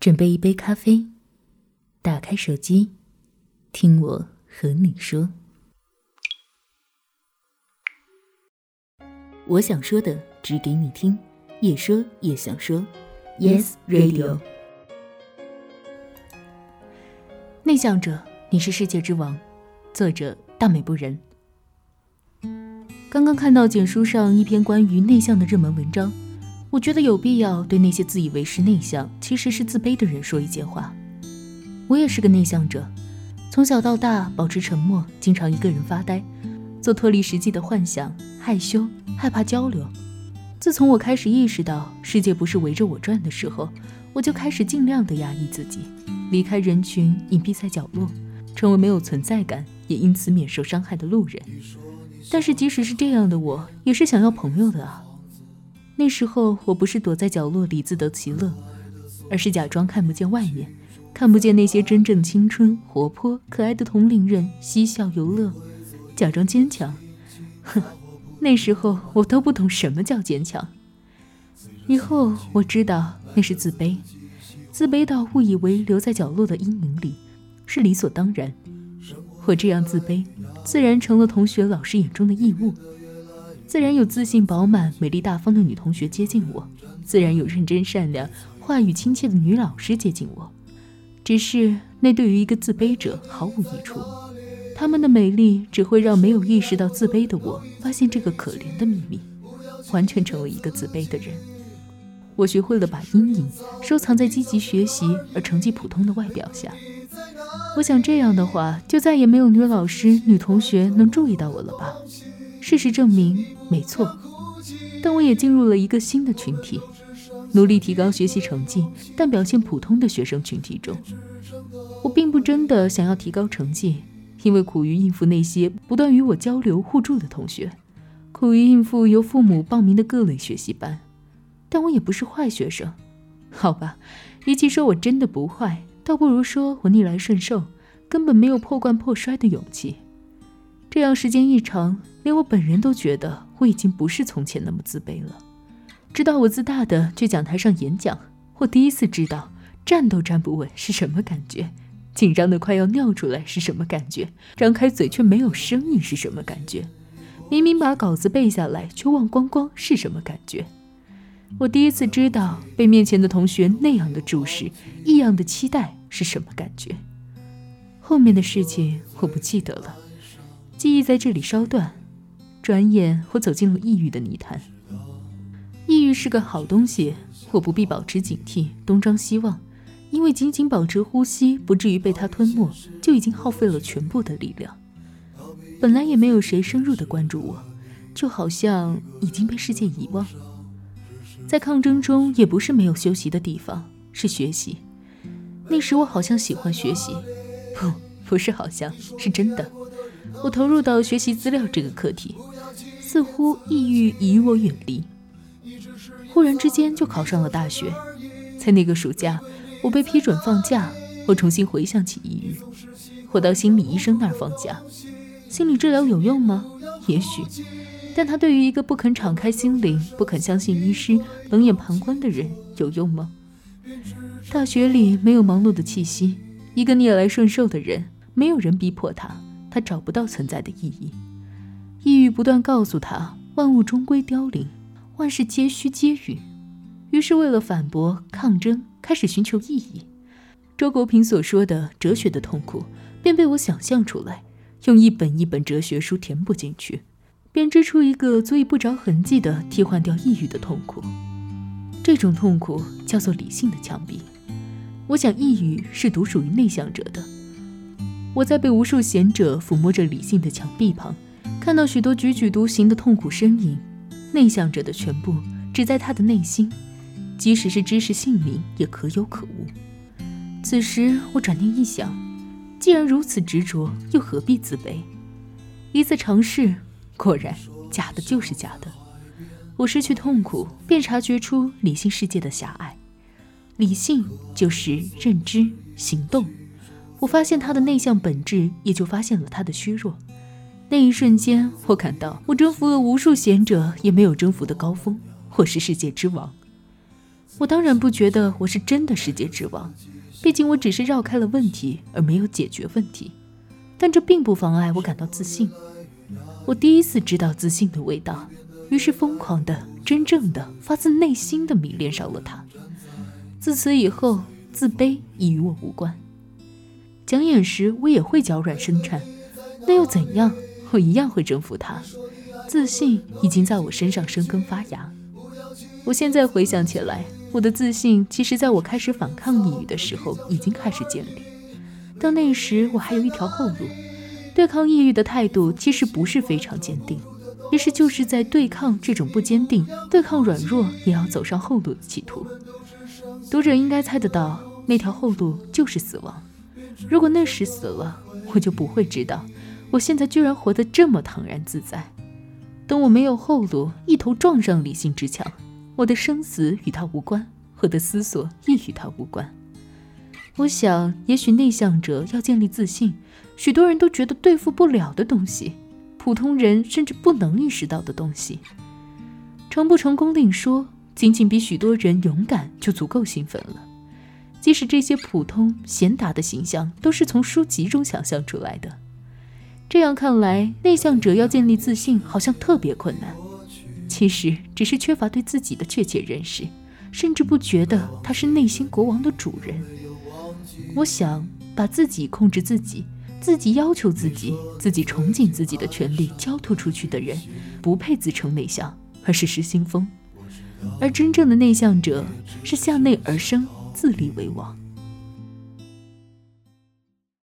准备一杯咖啡，打开手机，听我和你说。我想说的，只给你听，也说也想说。Yes Radio。内向者，你是世界之王。作者：大美不仁。刚刚看到简书上一篇关于内向的热门文章。我觉得有必要对那些自以为是内向，其实是自卑的人说一些话。我也是个内向者，从小到大保持沉默，经常一个人发呆，做脱离实际的幻想，害羞，害怕交流。自从我开始意识到世界不是围着我转的时候，我就开始尽量的压抑自己，离开人群，隐蔽在角落，成为没有存在感，也因此免受伤害的路人。但是即使是这样的我，也是想要朋友的啊。那时候我不是躲在角落里自得其乐，而是假装看不见外面，看不见那些真正青春、活泼、可爱的同龄人嬉笑游乐，假装坚强。哼，那时候我都不懂什么叫坚强。以后我知道那是自卑，自卑到误以为留在角落的阴影里是理所当然。我这样自卑，自然成了同学、老师眼中的异物。自然有自信饱满、美丽大方的女同学接近我，自然有认真善良、话语亲切的女老师接近我。只是那对于一个自卑者毫无益处，他们的美丽只会让没有意识到自卑的我发现这个可怜的秘密，完全成为一个自卑的人。我学会了把阴影收藏在积极学习而成绩普通的外表下。我想这样的话，就再也没有女老师、女同学能注意到我了吧。事实证明，没错。但我也进入了一个新的群体，努力提高学习成绩，但表现普通的学生群体中。我并不真的想要提高成绩，因为苦于应付那些不断与我交流互助的同学，苦于应付由父母报名的各类学习班。但我也不是坏学生，好吧。与其说我真的不坏，倒不如说我逆来顺受，根本没有破罐破摔的勇气。这样时间一长，连我本人都觉得我已经不是从前那么自卑了。直到我自大的去讲台上演讲，我第一次知道站都站不稳是什么感觉，紧张的快要尿出来是什么感觉，张开嘴却没有声音是什么感觉，明明把稿子背下来却忘光光是什么感觉。我第一次知道被面前的同学那样的注视、异样的期待是什么感觉。后面的事情我不记得了。记忆在这里稍断，转眼我走进了抑郁的泥潭。抑郁是个好东西，我不必保持警惕，东张西望，因为仅仅保持呼吸，不至于被它吞没，就已经耗费了全部的力量。本来也没有谁深入的关注我，就好像已经被世界遗忘。在抗争中，也不是没有休息的地方，是学习。那时我好像喜欢学习，不，不是好像，是真的。我投入到学习资料这个课题，似乎抑郁已与我远离。忽然之间就考上了大学，在那个暑假，我被批准放假。我重新回想起抑郁，我到心理医生那儿放假。心理治疗有用吗？也许，但他对于一个不肯敞开心灵、不肯相信医师、冷眼旁观的人有用吗？大学里没有忙碌的气息，一个逆来顺受的人，没有人逼迫他。他找不到存在的意义，抑郁不断告诉他，万物终归凋零，万事皆虚皆陨。于是，为了反驳、抗争，开始寻求意义。周国平所说的哲学的痛苦，便被我想象出来，用一本一本哲学书填补进去，编织出一个足以不着痕迹的替换掉抑郁的痛苦。这种痛苦叫做理性的墙壁。我想，抑郁是独属于内向者的。我在被无数贤者抚摸着理性的墙壁旁，看到许多踽踽独行的痛苦身影。内向者的全部只在他的内心，即使是知识姓名也可有可无。此时我转念一想，既然如此执着，又何必自卑？一次尝试，果然假的就是假的。我失去痛苦，便察觉出理性世界的狭隘。理性就是认知、行动。我发现他的内向本质，也就发现了他的虚弱。那一瞬间，我感到我征服了无数贤者也没有征服的高峰。我是世界之王。我当然不觉得我是真的世界之王，毕竟我只是绕开了问题，而没有解决问题。但这并不妨碍我感到自信。我第一次知道自信的味道，于是疯狂的、真正的、发自内心的迷恋上了他。自此以后，自卑已与我无关。讲演时，我也会脚软生颤，那又怎样？我一样会征服它。自信已经在我身上生根发芽。我现在回想起来，我的自信其实在我开始反抗抑郁的时候已经开始建立。到那时，我还有一条后路。对抗抑郁的态度其实不是非常坚定，于是就是在对抗这种不坚定、对抗软弱也要走上后路的企图。读者应该猜得到，那条后路就是死亡。如果那时死了，我就不会知道，我现在居然活得这么坦然自在。等我没有后路，一头撞上理性之墙，我的生死与他无关，我的思索亦与他无关。我想，也许内向者要建立自信，许多人都觉得对付不了的东西，普通人甚至不能意识到的东西。成不成功另说，仅仅比许多人勇敢就足够兴奋了。即使这些普通贤达的形象都是从书籍中想象出来的，这样看来，内向者要建立自信好像特别困难。其实只是缺乏对自己的确切认识，甚至不觉得他是内心国王的主人。我想把自己控制自己、自己要求自己、自己憧憬自己的权利交托出去的人，不配自称内向，而是失心疯。而真正的内向者是向内而生，自立为王。